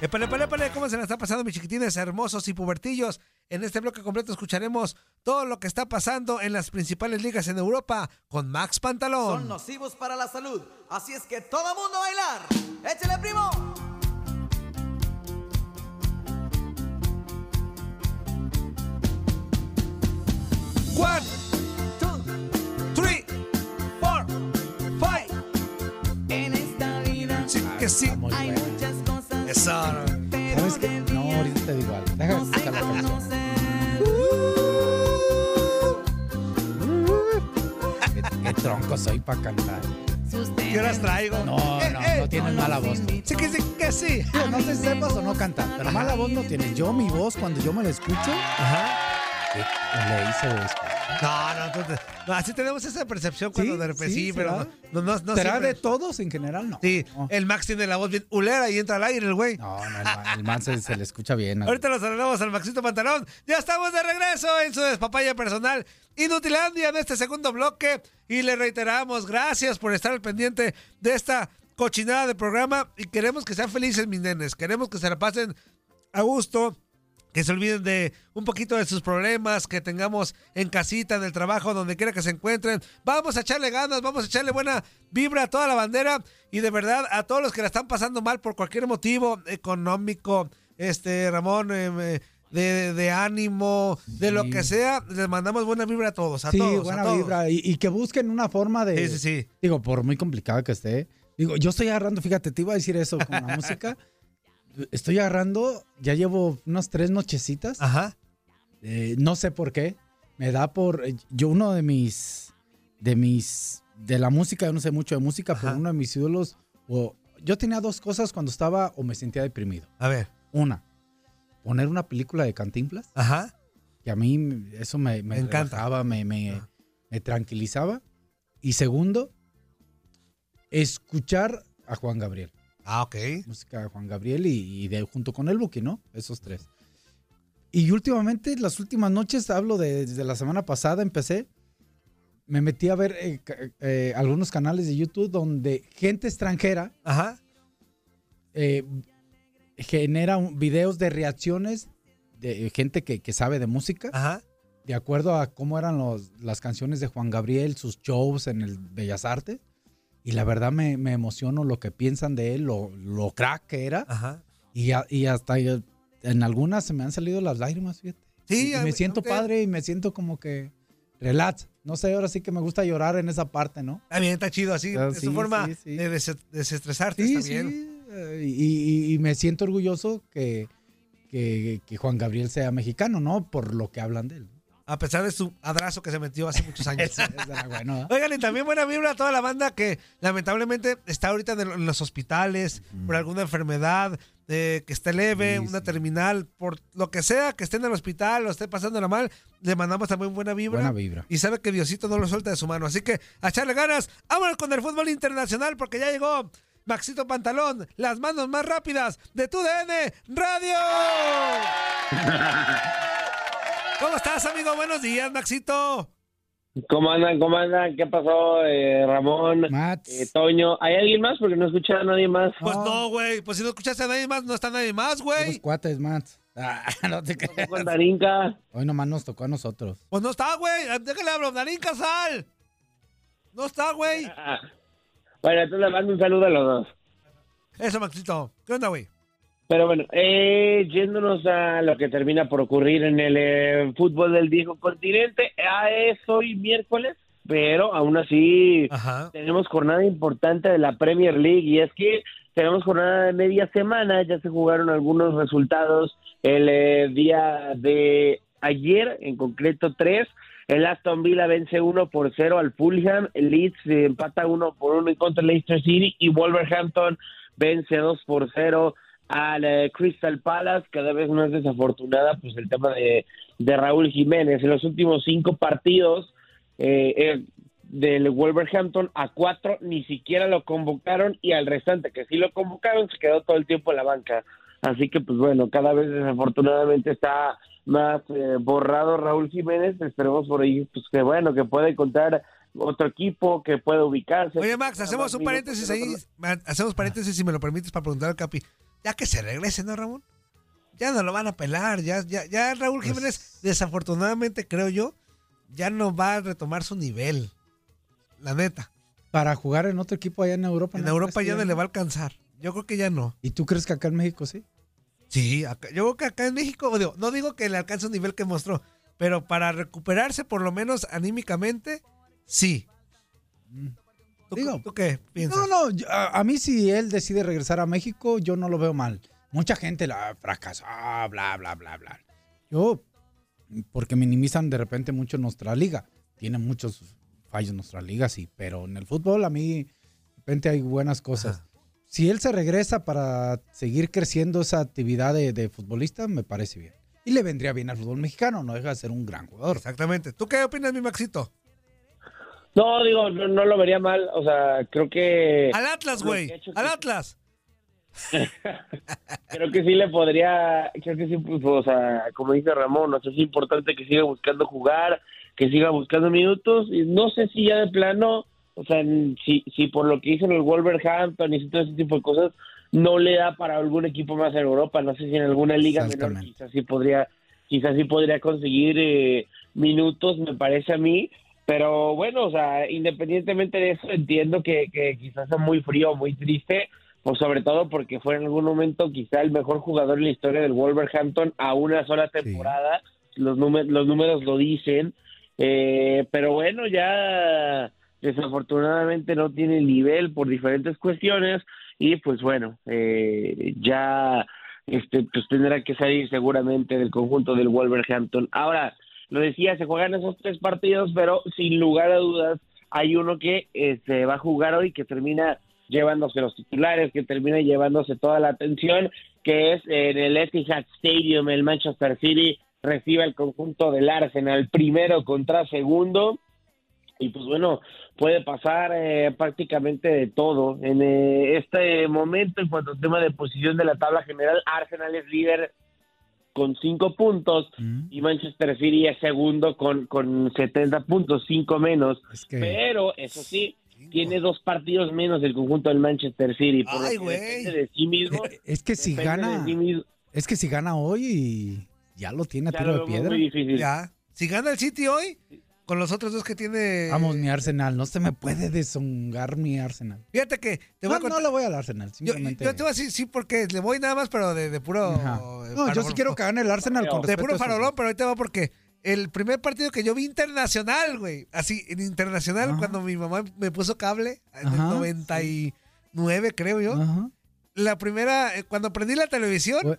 Épale, épale, épale, ¿cómo se la está pasando, mis chiquitines hermosos y pubertillos? En este bloque completo escucharemos todo lo que está pasando en las principales ligas en Europa con Max Pantalón. Son nocivos para la salud. Así es que todo mundo a bailar. ¡Échale, primo! One, two, three, four, five. En esta vida Sí que sí. Hay muchas. Eso. Pero ¿Sabes qué? No, ahorita te digo algo. Déjame no se escuchar la canción. ¿Qué, qué tronco soy para cantar. ¿Qué horas traigo? No, no, eh. no tienes mala voz. Sí que sí, que sí. No sé si sepas o no cantar, pero mala voz no tienes. Yo, mi voz, cuando yo me la escucho, Ajá. ¿Qué le hice esto? No, no, entonces, no, así tenemos esa percepción cuando Sí, de repente sí, sí, pero ¿será? no, no, no ¿Será siempre. de todos en general? No. Sí, No, el Max tiene la voz bien ulera y entra al aire el güey. no, no, el, ma- el man se, se le escucha bien. Ahorita lo saludamos al Maxito Pantalón. Ya estamos de regreso en su despapaya personal Inutilandia en este segundo bloque. Y le reiteramos, gracias por estar al pendiente de esta cochinada de programa. Y queremos que sean felices, mis nenes. Queremos que se la pasen a gusto. Que se olviden de un poquito de sus problemas que tengamos en casita, en el trabajo, donde quiera que se encuentren. Vamos a echarle ganas, vamos a echarle buena vibra a toda la bandera y de verdad a todos los que la están pasando mal por cualquier motivo económico, este Ramón, eh, de, de ánimo, de lo que sea, les mandamos buena vibra a todos, a sí, todos. buena a todos. vibra. Y, y que busquen una forma de. Sí, sí, sí. Digo, por muy complicada que esté. Digo, yo estoy agarrando, fíjate, te iba a decir eso con la música. Estoy agarrando, ya llevo unas tres nochecitas. Ajá. Eh, no sé por qué. Me da por. Yo, uno de mis. De mis. De la música, yo no sé mucho de música, Ajá. pero uno de mis ídolos. O, yo tenía dos cosas cuando estaba o me sentía deprimido. A ver. Una, poner una película de Cantinflas, Ajá. que a mí eso me, me Me encanta. relajaba, me, me tranquilizaba. Y segundo, escuchar a Juan Gabriel. Ah, ok. Música de Juan Gabriel y, y de, junto con el Buki, ¿no? Esos tres. Y últimamente, las últimas noches, hablo de, desde la semana pasada, empecé, me metí a ver eh, eh, algunos canales de YouTube donde gente extranjera Ajá. eh, genera un- videos de reacciones de gente que, que sabe de música, Ajá. de acuerdo a cómo eran los- las canciones de Juan Gabriel, sus shows en el Bellas Artes. Y la verdad me, me emociono lo que piensan de él, lo, lo crack que era. Ajá. Y, a- y hasta yo- en algunas se me han salido las lágrimas, fíjate. Sí, Y a me siento ok. padre y me siento como que relax. No sé, ahora sí que me gusta llorar en esa parte, ¿no? Está bien, está chido así. Ah, es sí, tu forma sí, sí. de des- desestresarte. Sí. eh, Y, y- y me siento orgulloso que, que, que Juan Gabriel sea mexicano, ¿no? Por lo que hablan de él. A pesar de su adrazo que se metió hace muchos años. Ese era bueno, ¿eh? Oigan, y también buena vibra a toda la banda que lamentablemente está ahorita en, los hospitales por alguna enfermedad, eh, que esté leve, Sí, una sí. terminal, por lo que sea, que esté en el hospital o esté pasándola mal, le mandamos también buena vibra. Buena vibra. Y sabe que Diosito no lo suelta de su mano. Así que a echarle ganas. Vámonos con el fútbol internacional porque ya llegó Maxito Pantalón, las manos más rápidas de tu DN Radio. ¿Cómo estás, amigo? Buenos días, Maxito. ¿Cómo andan? ¿Cómo andan? ¿Qué pasó, eh, Ramón? Mats. Eh, Toño, ¿hay alguien más? Porque no escuché a nadie más. Pues No. güey. Pues si no escuchaste a nadie más, no está nadie más, Los güey. cuates, Mats. Ah, no te creas. Con Darinka. Hoy nomás nos tocó a nosotros. Pues no está, güey. Déjale hablar, Darín Casal. No está, güey. Ah. Bueno, entonces le mando un saludo a los dos. Eso, Maxito. ¿Qué onda, güey? Pero bueno, eh, yéndonos a lo que termina por ocurrir en el eh, fútbol del viejo continente, ah, es hoy miércoles, pero aún así Ajá. tenemos jornada importante de la Premier League y es que tenemos jornada de media semana, ya se jugaron algunos resultados el eh, día de ayer, en concreto tres. El Aston Villa vence 1 por 0 al Fulham, el Leeds empata 1 por 1 en contra del Leicester City y Wolverhampton vence 2 por 0 al Crystal Palace, cada vez más desafortunada, pues el tema de, de Raúl Jiménez. En los últimos cinco partidos eh, eh, del Wolverhampton a cuatro ni siquiera lo convocaron y al restante que sí lo convocaron se quedó todo el tiempo en la banca. Así que pues bueno, cada vez desafortunadamente está más eh, borrado Raúl Jiménez. Esperemos por ahí pues que bueno, que pueda encontrar otro equipo que pueda ubicarse. Oye, Max, hacemos un paréntesis ahí. Hacemos paréntesis, si me lo permites, para preguntar al Capi. Ya que se regrese, ¿no, Ramón? Ya no lo van a pelar. Ya, ya, ya Raúl Pues Jiménez, desafortunadamente, creo yo, ya no va a retomar su nivel. La neta. Para jugar en otro equipo allá en Europa. En ¿no Europa ya no le va a alcanzar. Yo creo que ya no. ¿Y tú crees que acá en México sí? Sí, acá- yo creo que acá en México, digo, no digo que le alcance un nivel que mostró, pero para recuperarse, por lo menos anímicamente, sí. ¿Tú, Digo, tú qué piensas? No, no, a, a mí si él decide regresar a México, yo no lo veo mal. Mucha gente la fracasó, bla, bla, bla, bla. Yo, porque minimizan de repente mucho nuestra liga. Tiene muchos fallos nuestra liga, sí, pero en el fútbol a mí de repente hay buenas cosas. Si él se regresa para seguir creciendo esa actividad de, de futbolista, me parece bien. Y le vendría bien al fútbol mexicano, no deja de ser un gran jugador. Exactamente. ¿Tú qué opinas, mi Maxito? No, digo, no, no lo vería mal. O sea, creo que. Al Atlas, güey. Al que- Atlas. Creo que sí le podría. Creo que sí, pues, o sea, como dice Ramón, o sea, es importante que siga buscando jugar, que siga buscando minutos. Y no sé si ya de plano, o sea, si, si por lo que hizo en el Wolverhampton y todo ese tipo de cosas, no le da para algún equipo más en Europa. No sé si en alguna liga menor quizás sí podría, quizás sí podría conseguir eh, minutos, me parece a mí. Pero bueno, o sea, independientemente de eso, entiendo que, que quizás sea muy frío, muy triste, pues sobre todo porque fue en algún momento quizá el mejor jugador en la historia del Wolverhampton a una sola temporada. Los, números, los números lo dicen. Eh, pero bueno, ya desafortunadamente no tiene el nivel por diferentes cuestiones y pues bueno, eh, ya este pues tendrá que salir seguramente del conjunto del Wolverhampton. Ahora, lo decía, se juegan esos tres partidos, pero sin lugar a dudas hay uno que eh, se va a jugar hoy que termina llevándose los titulares, que termina llevándose toda la atención, que es en el Etihad Stadium, el Manchester City recibe el conjunto del Arsenal primero contra segundo y pues bueno, puede pasar eh, prácticamente de todo. En eh, este momento, en cuanto al tema de posición de la tabla general, Arsenal es líder con cinco puntos y Manchester City es segundo con, con 70 puntos, cinco menos. que- Pero, eso sí, tiene dos partidos menos el conjunto del Manchester City. Por lo Ay, güey. de sí mismo. Es que si gana, de sí mismo. es que si gana hoy, ya lo tiene a Ya tiro lo de piedra. muy difícil. Ya. Si gana el City hoy, con los otros dos que tiene. Vamos, mi Arsenal, no se me puede deshongar mi Arsenal. Fíjate que te voy No, a no le voy al Arsenal, yo, simplemente. yo te voy a decir, sí, porque le voy nada más, pero de, de puro. Ajá. eh, No, yo sí quiero que gane el Arsenal con De puro farolón, pero ahorita va porque el primer partido que yo vi internacional, güey. Así, en internacional, Ajá. cuando mi mamá me puso cable, en Ajá, el 99, creo yo. Ajá. La primera, eh, cuando prendí la televisión,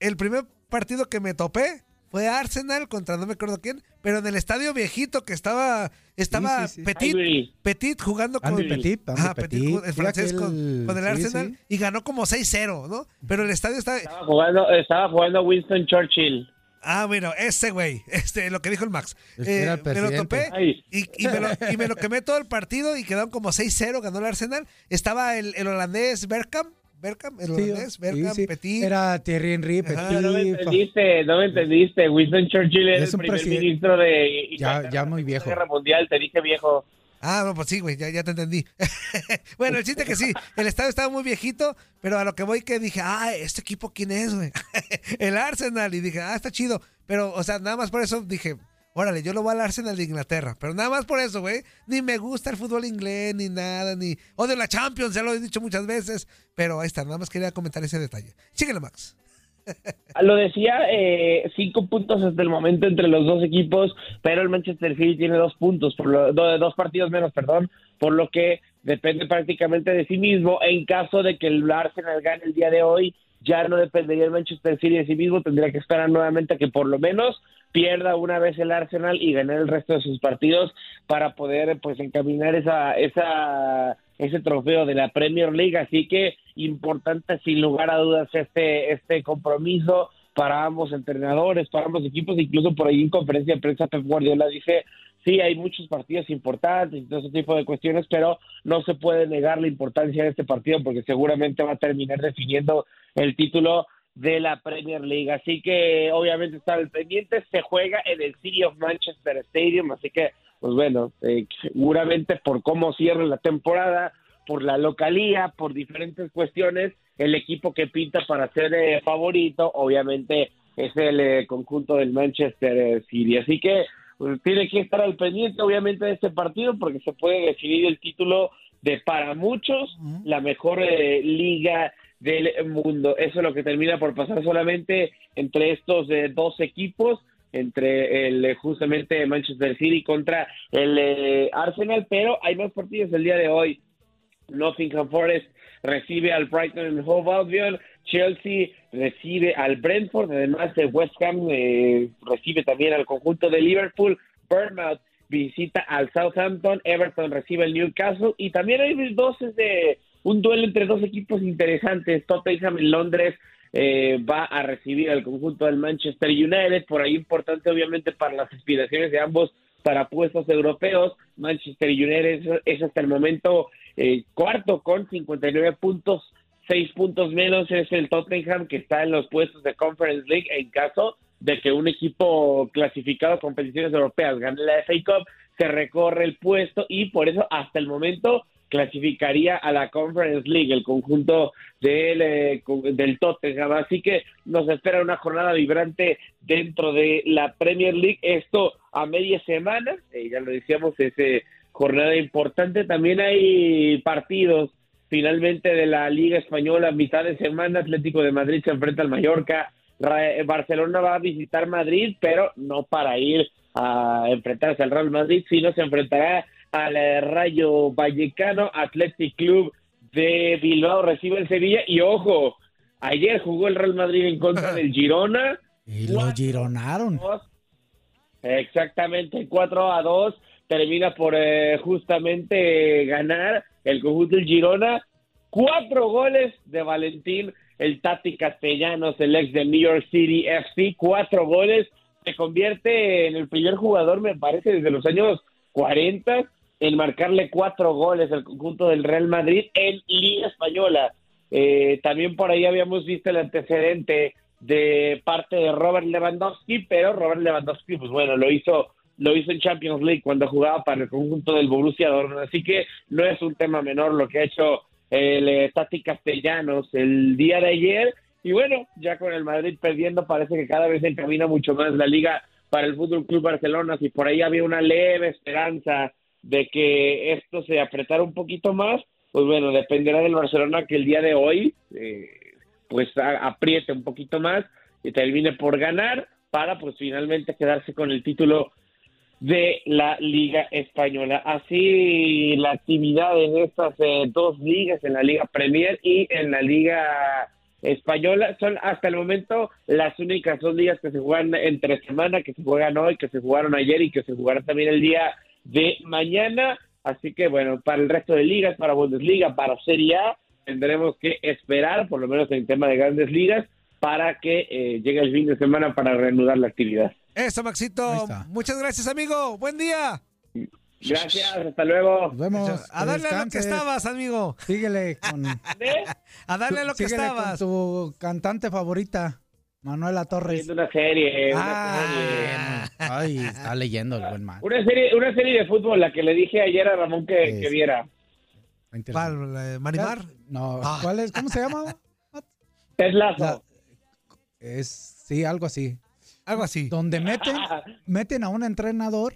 el primer partido que me topé fue Arsenal contra no me acuerdo quién, pero en el estadio viejito que estaba estaba Sí, sí, sí. Petit. Petit jugando con Andy Petit, Andy Ajá, Petit, con- el francés con, aquel- con el Arsenal sí. y ganó como 6-0, ¿no? Pero el estadio está Estaba jugando, estaba jugando Winston Churchill. Ah, bueno, ese güey, este, lo que dijo el Max. Es que era el me lo topé y, y me lo, y me lo quemé todo el partido y quedaron como 6-0, ganó el Arsenal. Estaba el, el holandés Bergkamp, Bergkamp, el Sí, holandés, sí. Petit. Era Thierry Henry, Ajá. Petit. No me entendiste, no me entendiste. Winston Churchill era Es el primer presidente- ministro de Ya- ya muy viejo. Guerra Mundial, te dije viejo. Ah, no, pues sí, güey, ya, ya te entendí. bueno, el chiste que sí, el estadio estaba muy viejito, pero a lo que voy que dije, ah, ¿este equipo quién es, güey? el Arsenal. Y dije, ah, está chido. Pero, o sea, nada más por eso dije, órale, yo lo voy al Arsenal de Inglaterra. Pero nada más por eso, güey. Ni me gusta el fútbol inglés, ni nada, ni... Odio la Champions, ya lo he dicho muchas veces. Pero ahí está, nada más quería comentar ese detalle. Síguele, Max. Lo decía, eh, cinco puntos hasta el momento entre los dos equipos, pero el Manchester City tiene dos puntos, por lo, do- dos partidos menos, perdón, por lo que depende prácticamente de sí mismo. En caso de que el Arsenal gane el día de hoy, ya no dependería el Manchester City de sí mismo, tendría que esperar nuevamente a que por lo menos pierda una vez el Arsenal y ganar el resto de sus partidos para poder pues encaminar esa esa ese trofeo de la Premier League, así que importante sin lugar a dudas este, este compromiso para ambos entrenadores, para ambos equipos, incluso por ahí en conferencia de prensa Pep Guardiola dice, sí, hay muchos partidos importantes y todo ese tipo de cuestiones, pero no se puede negar la importancia de este partido porque seguramente va a terminar definiendo el título de la Premier League. Así que obviamente está el pendiente, se juega en el City of Manchester Stadium, así que pues bueno, eh, seguramente por cómo cierra la temporada, por la localía, por diferentes cuestiones, el equipo que pinta para ser eh, favorito, obviamente es el eh, conjunto del Manchester City. Así que pues, tiene que estar al pendiente, obviamente, de este partido, porque se puede decidir el título de para muchos la mejor eh, liga del mundo. Eso es lo que termina por pasar solamente entre estos eh, dos equipos entre el justamente Manchester City contra el eh, Arsenal, pero hay más partidos el día de hoy. Nottingham Forest recibe al Brighton and Hove Albion, Chelsea recibe al Brentford, además de West Ham eh, recibe también al conjunto de Liverpool, Bournemouth visita al Southampton, Everton recibe al Newcastle. Y también hay dos de un duelo entre dos equipos interesantes, Tottenham en Londres eh, va a recibir al conjunto del Manchester United, por ahí importante obviamente para las aspiraciones de ambos para puestos europeos. Manchester United es, es hasta el momento eh, cuarto con 59 puntos, 6 puntos menos es el Tottenham que está en los puestos de Conference League en caso de que un equipo clasificado a competiciones europeas gane la FA Cup, se recorre el puesto y por eso hasta el momento clasificaría a la Conference League, el conjunto del, eh, del Tottenham. Así que nos espera una jornada vibrante dentro de la Premier League. Esto a media semana, eh, ya lo decíamos, es eh, jornada importante. También hay partidos finalmente de la Liga Española, mitad de semana, Atlético de Madrid se enfrenta al Mallorca, Ra- Barcelona va a visitar Madrid, pero no para ir a enfrentarse al Real Madrid, sino se enfrentará al eh, Rayo Vallecano, Athletic Club de Bilbao recibe el Sevilla. Y ojo, ayer jugó el Real Madrid en contra del Girona, Y lo gironaron. exactamente 4 a 2, termina por eh, justamente ganar el conjunto del Girona, cuatro goles de Valentín, el Tati Castellanos, el ex de New York City FC, cuatro goles, se convierte en el primer jugador, me parece, desde los años 40 en marcarle cuatro goles al conjunto del Real Madrid en Liga Española. Eh, también por ahí habíamos visto el antecedente de parte de Robert Lewandowski, pero Robert Lewandowski, pues bueno, lo hizo lo hizo en Champions League cuando jugaba para el conjunto del Borussia Dortmund, así que no es un tema menor lo que ha hecho el eh, Tati Castellanos el día de ayer. Y bueno, ya con el Madrid perdiendo parece que cada vez se encamina mucho más la liga para el Fútbol Club Barcelona, si por ahí había una leve esperanza de que esto se apretara un poquito más, pues bueno, dependerá del Barcelona que el día de hoy eh, pues apriete un poquito más y termine por ganar para pues finalmente quedarse con el título de la Liga Española. Así la actividad en estas eh, dos ligas, en la Liga Premier y en la Liga Española, son hasta el momento las únicas dos ligas que se juegan entre semana, que se juegan hoy, que se jugaron ayer y que se jugarán también el día de mañana. Así que bueno, para el resto de ligas, para Bundesliga, para Serie A, tendremos que esperar, por lo menos en tema de grandes ligas, para que eh, llegue el fin de semana para reanudar la actividad. Eso, Maxito. Muchas gracias, amigo. Buen día. Gracias, hasta luego. Nos vemos. A darle a lo que estabas, amigo. Síguele con. A darle a lo que síguele estabas. Con tu cantante favorita, Manuela Torres. Viendo una serie, una Ah, Ay, está leyendo el buen man. Una serie, una serie de fútbol, la que le dije ayer a Ramón que, que viera. ¿Cuál? eh, ¿Marimar? No, Ah. ¿cuál es? ¿Cómo se llama? Ted Lasso. Es, sí, algo así. Algo así. Donde meten, meten a un entrenador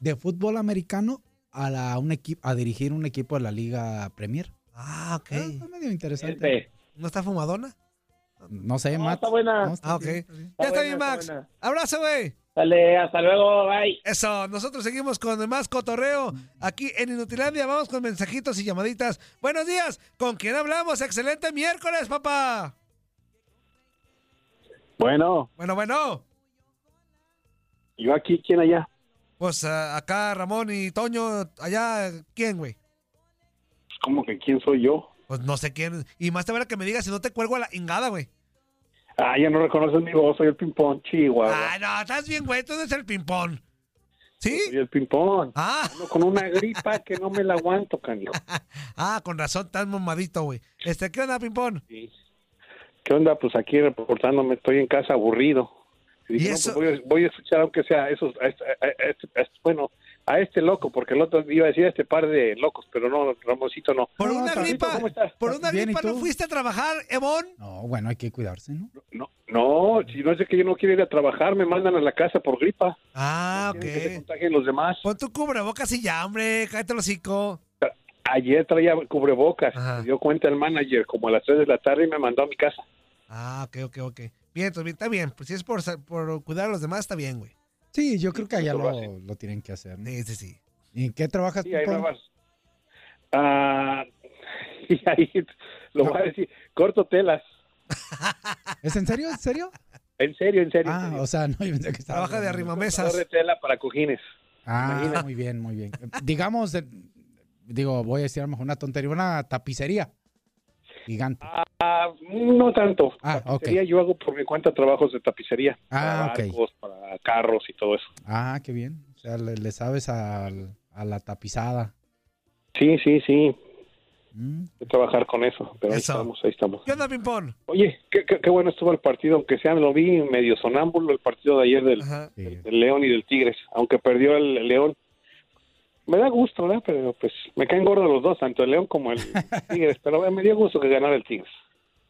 de fútbol americano a, la, un equipo, a dirigir un equipo de la Liga Premier. Ah, ok. Está medio interesante. ¿No está fumadona? No sé, No, Matt. está buena. No, está Ah, ok. bien, Ya está bien. está buena, bien, está Max. Abrazo, güey. Dale, hasta luego, bye. Eso, nosotros seguimos con más cotorreo aquí en Inutilandia. Vamos con mensajitos y llamaditas. Buenos días, ¿con quién hablamos? Excelente miércoles, papá. Bueno, Bueno, bueno. Yo aquí, ¿quién allá? Pues ah, acá Ramón y Toño, allá, ¿quién, güey? ¿Cómo que quién soy yo? Pues no sé quién. Y más te vale que me digas si no te cuelgo a la ingada, güey. Ah, ya no reconoces mi voz, soy el ping-pong, chihuahua. Ah, no, estás bien, güey. Tú eres el ping-pong. ¿Sí? Soy el ping-pong. Ah. Ando con una gripa que no me la aguanto, canijo. Ah, con razón, estás mamadito, güey. Este, ¿qué onda, ping-pong? ¿Qué onda? Pues aquí reportándome, estoy en casa aburrido. Y dije, ¿Y no, eso? pues voy, a, voy a escuchar aunque sea esos, a este, a- a este- a este- bueno, a este loco, porque el otro iba a decir a este par de locos, pero no, Ramoncito no. Por una gripa, ¿cómo estás? por una Bien, ¿y gripa no fuiste a trabajar, Evon. No, bueno, hay que cuidarse, ¿no? No, si no es de que yo no quiero ir a trabajar, me mandan a la casa por gripa. Ah, Quieren que se ok. contagien los demás. Pon tu cubrebocas y ya, hombre. Cállate el hocico. Ayer traía cubrebocas, se dio cuenta el manager como a las 3 de la tarde y me mandó a mi casa. Ah, ok, ok, ok. Bien, entonces, bien, está bien. Pues si es por, por cuidar a los demás, está bien, güey. Sí, yo creo que allá lo lo, tienen que hacer. ¿no? Sí, sí, sí. ¿Y en qué trabajas, Sí, ahí me vas. Ah, y ahí lo voy a decir, corto telas. ¿Es en serio? ¿En serio? En serio, en serio. en Ah, serio. o sea, no, yo pensé que estaba... Trabaja de arrimamesas. de tela para cojines. Ah, muy bien, muy bien. Digamos, eh, digo, voy a decir a lo mejor una tontería, una tapicería gigante. Ah, no tanto. Ah, Yo hago por mi cuenta trabajos de tapicería. Ah, para ok. barcos, para carros y todo eso. Ah, qué bien. O sea, le, le sabes al- a la tapizada. Sí, sí, sí. Mm. Voy a trabajar con eso, pero ahí Eso. estamos, ahí estamos. ¿Qué onda, ping-pong? Oye, qué, qué- qué bueno estuvo el partido, aunque sea lo vi medio sonámbulo el partido de ayer del. Sí. del León y del Tigres, aunque perdió el León. Me da gusto, ¿verdad? Pero pues me caen gordos los dos, tanto el León como el Tigres, pero me dio gusto que ganara el Tigres.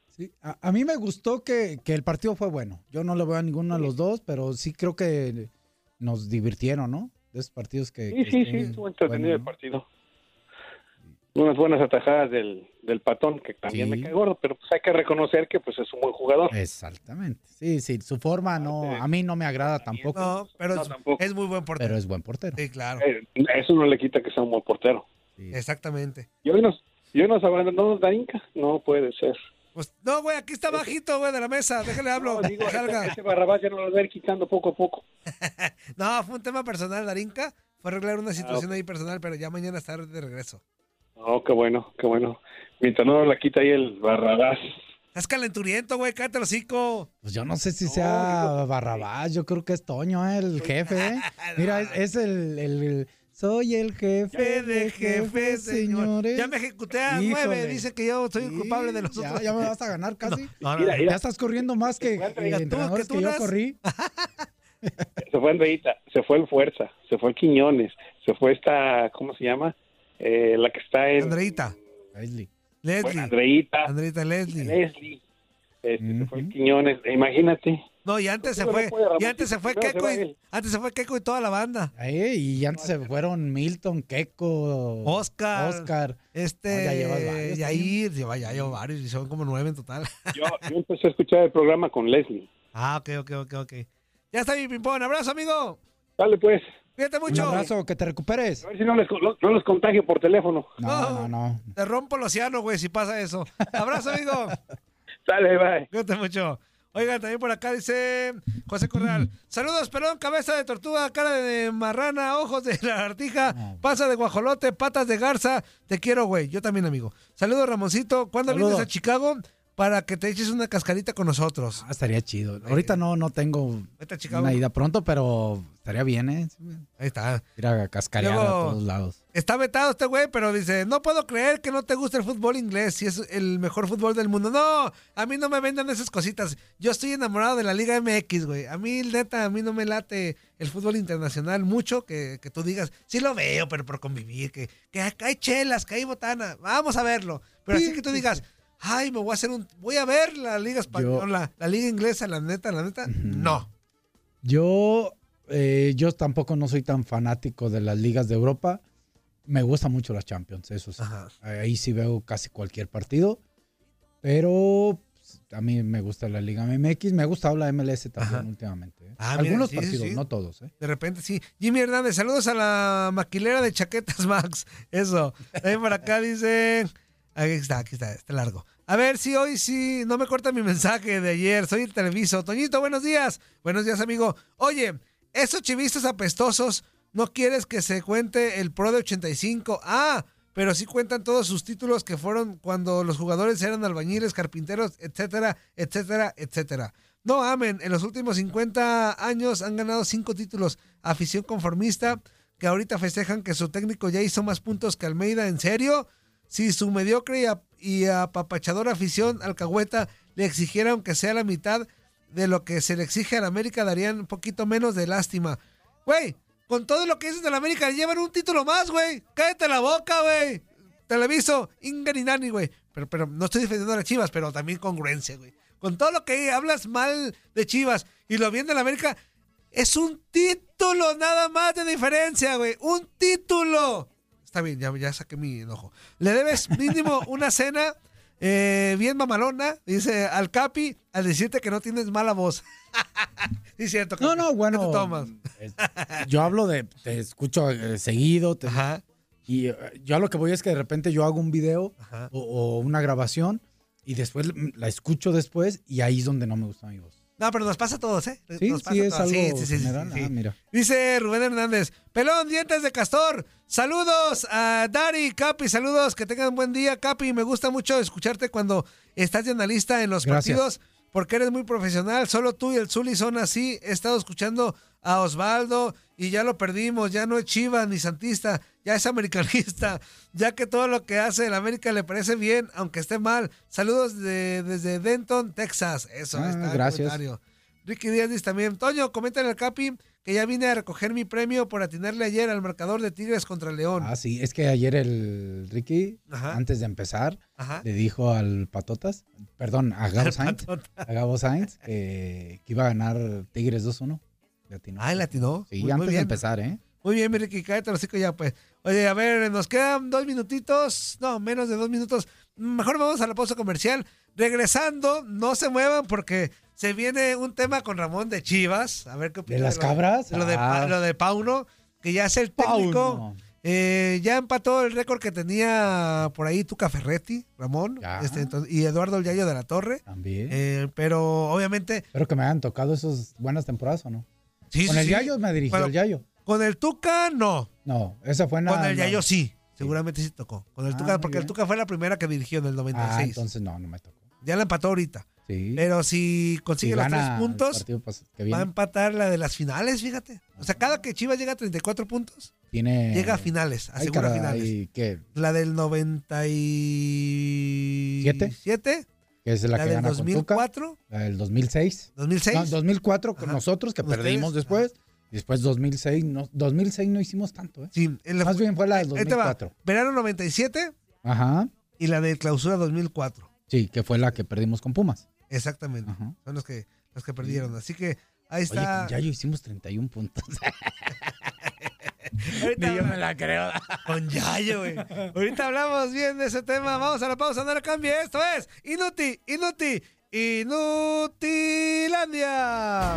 Sí, a, a mí me gustó que, que el partido fue bueno. Yo no le voy a ninguno de los dos, pero sí creo que nos divirtieron, ¿no? De esos partidos que... Sí, que sí, sí, estuvo entretenido el partido. Unas buenas atajadas del, del patón, que también Sí. me cae gordo, pero pues hay que reconocer que pues es un buen jugador. Exactamente. Sí, sí, su forma no, a mí no me agrada tampoco, No, pero No, es, tampoco. es muy buen portero. pero es buen portero. Sí, claro. Eh, eso no le quita que sea un buen portero. Sí. Exactamente. ¿Y hoy nos, y hoy nos abandonó Darinka? No puede ser. Pues, no, güey, aquí está bajito, güey, de la mesa. Déjale hablo. No, digo, salga. ese, ese Barrabás ya no lo va a ir quitando poco a poco. No, fue un tema personal, Darinka. Fue arreglar Ah, una situación ahí personal, pero ya mañana está de regreso. No, qué bueno, qué bueno. Mientras no la quita ahí el Barrabás. Estás calenturiento, güey, cállate el hocico. Pues yo no sé si sea Barrabás, yo creo que es Toño, ¿eh? el jefe. ¿eh? Mira, es, es el, el- el- Soy el jefe de jefes, señores. Ya me ejecuté a Híjole. nueve. Dice que yo soy el Sí, culpable de los ya, otros. ya me vas a ganar casi. No, no, Mira, no. mira. Ya estás corriendo más que, que tú, que tú que yo corrí. Se fue Andreita, se fue el Fuerza, se fue el Quiñones, se fue esta, ¿cómo se llama? Eh, la que está en... Andreita. Leslie. Leslie. Bueno, Andreita, Andreita Leslie. Leslie. Este, Se fue. Quiñones, imagínate. No, y antes se no fue. Y antes se fue no, se va y-. Antes se fue Keiko y toda la banda. Eh, y antes se fueron Milton, Keiko, Oscar. Oscar. Este. No, ya llevas varios, Yair. Lleva, ya llevo varios. Y son como nueve en total. Yo, yo empecé a escuchar el programa con Leslie. Ah, ok, ok, ok, ok. Ya está mi ping-pong. Abrazo, amigo. Dale pues, Cuídate Un mucho. abrazo, que te recuperes. a ver si no les, no contagio por teléfono. No, no, no. Te rompo el océano, güey, si pasa eso. Abrazo, amigo. Dale, bye. Cuídate mucho. Oigan, también por acá dice José Corral. Saludos, pelón, cabeza de tortuga, cara de marrana, ojos de lagartija, panza de guajolote, patas de garza. Te quiero, güey. Yo también, amigo. Saludos, Ramoncito. ¿Cuándo Saludos. vienes a Chicago para que te eches una cascarita con nosotros? Ah, estaría chido. Ahorita no, no tengo una ida pronto, pero estaría bien, ¿eh? Ahí está. Ir a cascarear Luego- a todos lados. Está vetado este güey, pero dice, no puedo creer que no te guste el fútbol inglés si es el mejor fútbol del mundo. No, a mí no me vendan esas cositas. Yo estoy enamorado de la Liga MX, güey. A mí, neta, a mí no me late el fútbol internacional mucho que, que tú digas, sí lo veo, pero por convivir, que, que hay chelas, que hay botana. Vamos a verlo. Pero Sí, así que tú digas, ay, me voy a hacer un... Voy a ver la Liga Española, la Liga Inglesa, la neta, la neta. No. Yo, eh, yo tampoco no soy tan fanático de las ligas de Europa. Me gustan mucho las Champions, eso sí. Ajá. Ahí sí veo casi cualquier partido. Pero pues, a mí me gusta la Liga MX. Me ha gustado la MLS también Ajá. últimamente. ¿eh? Ah, Algunos sí, partidos, sí. no todos. ¿eh? De repente sí. Jimmy Hernández, saludos a la maquilera de chaquetas Max. Eso. También por acá dice. Aquí está, aquí está, está largo. A ver si hoy sí no me corta mi mensaje de ayer. Soy el televiso. Toñito, buenos días. Buenos días, amigo. Oye, esos chivistas apestosos, ¿no quieres que se cuente el pro de 85? Ah, pero sí cuentan todos sus títulos que fueron cuando los jugadores eran albañiles, carpinteros, etcétera, etcétera, etcétera. No amen, en los últimos 50 años han ganado cinco títulos. Afición conformista, que ahorita festejan que su técnico ya hizo más puntos que Almeida. ¿En serio? Si su mediocre y, ap- y apapachadora afición alcahueta le exigiera aunque sea la mitad de lo que se le exige a la América, darían un poquito menos de lástima. Güey, con todo lo que dices de la América, llevan un título más, güey. Cállate la boca, güey. Televiso, Ingarinani, güey. Pero, pero no estoy defendiendo a las Chivas, pero también congruencia, güey. Con todo lo que hablas mal de Chivas y lo bien de la América, es un título nada más de diferencia, güey. Un título. Está bien, ya, ya saqué mi enojo. Le debes mínimo una cena eh, bien mamalona, dice al Capi, al decirte que no tienes mala voz. sí, cierto. No, no, bueno. ¿Qué te tomas? Yo hablo de, te escucho eh, seguido. te- Y eh, yo a lo que voy es que de repente yo hago un video o, o una grabación y después la escucho después y ahí es donde no me gusta mi voz. No, pero nos pasa a todos, ¿eh? Sí, Nos pasa sí, a es todos. algo Sí, sí, sí, general. Ah, mira. Dice Rubén Hernández, pelón, dientes de castor. Saludos a Dari, Capi, saludos, que tengan buen día, Capi. Me gusta mucho escucharte cuando estás de analista en los Gracias. partidos, porque eres muy profesional. Solo tú y el Zuli son así. He estado escuchando a Osvaldo y ya lo perdimos. Ya no es Chivas ni Santista, ya es americanista. Ya que todo lo que hace el América le parece bien, aunque esté mal. Saludos de- desde Denton, Texas. Eso, Ah, está el gracias. Ricky Díaz dice también, Toño, coméntale al Capi que ya vine a recoger mi premio por atinarle ayer al marcador de Tigres contra León. Ah, sí, es que ayer el Ricky, Ajá. antes de empezar, Ajá. le dijo al Patotas, perdón, a Gabo Sainz, a Gabo Sainz, que, que iba a ganar Tigres 2-1. Le atinó. Ah, le atinó. Sí, Muy- muy antes de empezar, ¿eh? Muy bien, mi Ricky, cállate los ya pues. Oye, a ver, nos quedan dos minutitos, no, menos de dos minutos. Mejor vamos a la pausa comercial. Regresando, no se muevan porque se viene un tema con Ramón de Chivas. A ver qué opina. ¿De las cabras? lo, de, Ah. lo de Pauno, que ya es el técnico. Pauno. Eh, ya empató el récord que tenía por ahí Tuca Ferretti, Ramón, este, entonces- y Eduardo El Yayo de la Torre. También. Eh, pero obviamente. Espero que me hayan tocado esas buenas temporadas o no. Sí, Con sí, el sí. Yayo me dirigió Bueno, el Yayo. Con el Tuca, no. No, esa fue en Con el. Yayo sí. Seguramente sí tocó. Con el Ah, Tuca, porque el bien. Tuca fue la primera que dirigió en el 96. Ah, entonces no, no me tocó. Ya la empató ahorita. Sí. Pero si consigue Si los tres el puntos, que va a empatar la de las finales, fíjate. O sea, cada que Chivas llega a 34 puntos, Tiene... llega a finales, Ay, asegura caray, finales. ¿qué? La del 97. Que es la, La que del gana con 2004. Tuca. La del 2006. 2006. No, 2004 con Ajá. nosotros, que Con perdimos después. Y después 2006. No, 2006 no hicimos tanto, ¿eh? Sí, en la- Más bien fue la va. 2004. Verano 97 Ajá. y la de clausura 2004. Sí, que fue la que perdimos con Pumas. Exactamente. Son los que, los que perdieron. Así que ahí Oye, está. con Yayo hicimos 31 puntos. Ahorita Ni yo me la creo. Con Yayo, güey. Ahorita hablamos bien de ese tema. Vamos a la pausa, no le cambie. Esto es Inuti, Inuti, Inutilandia.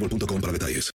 boostmobile.com para detalles.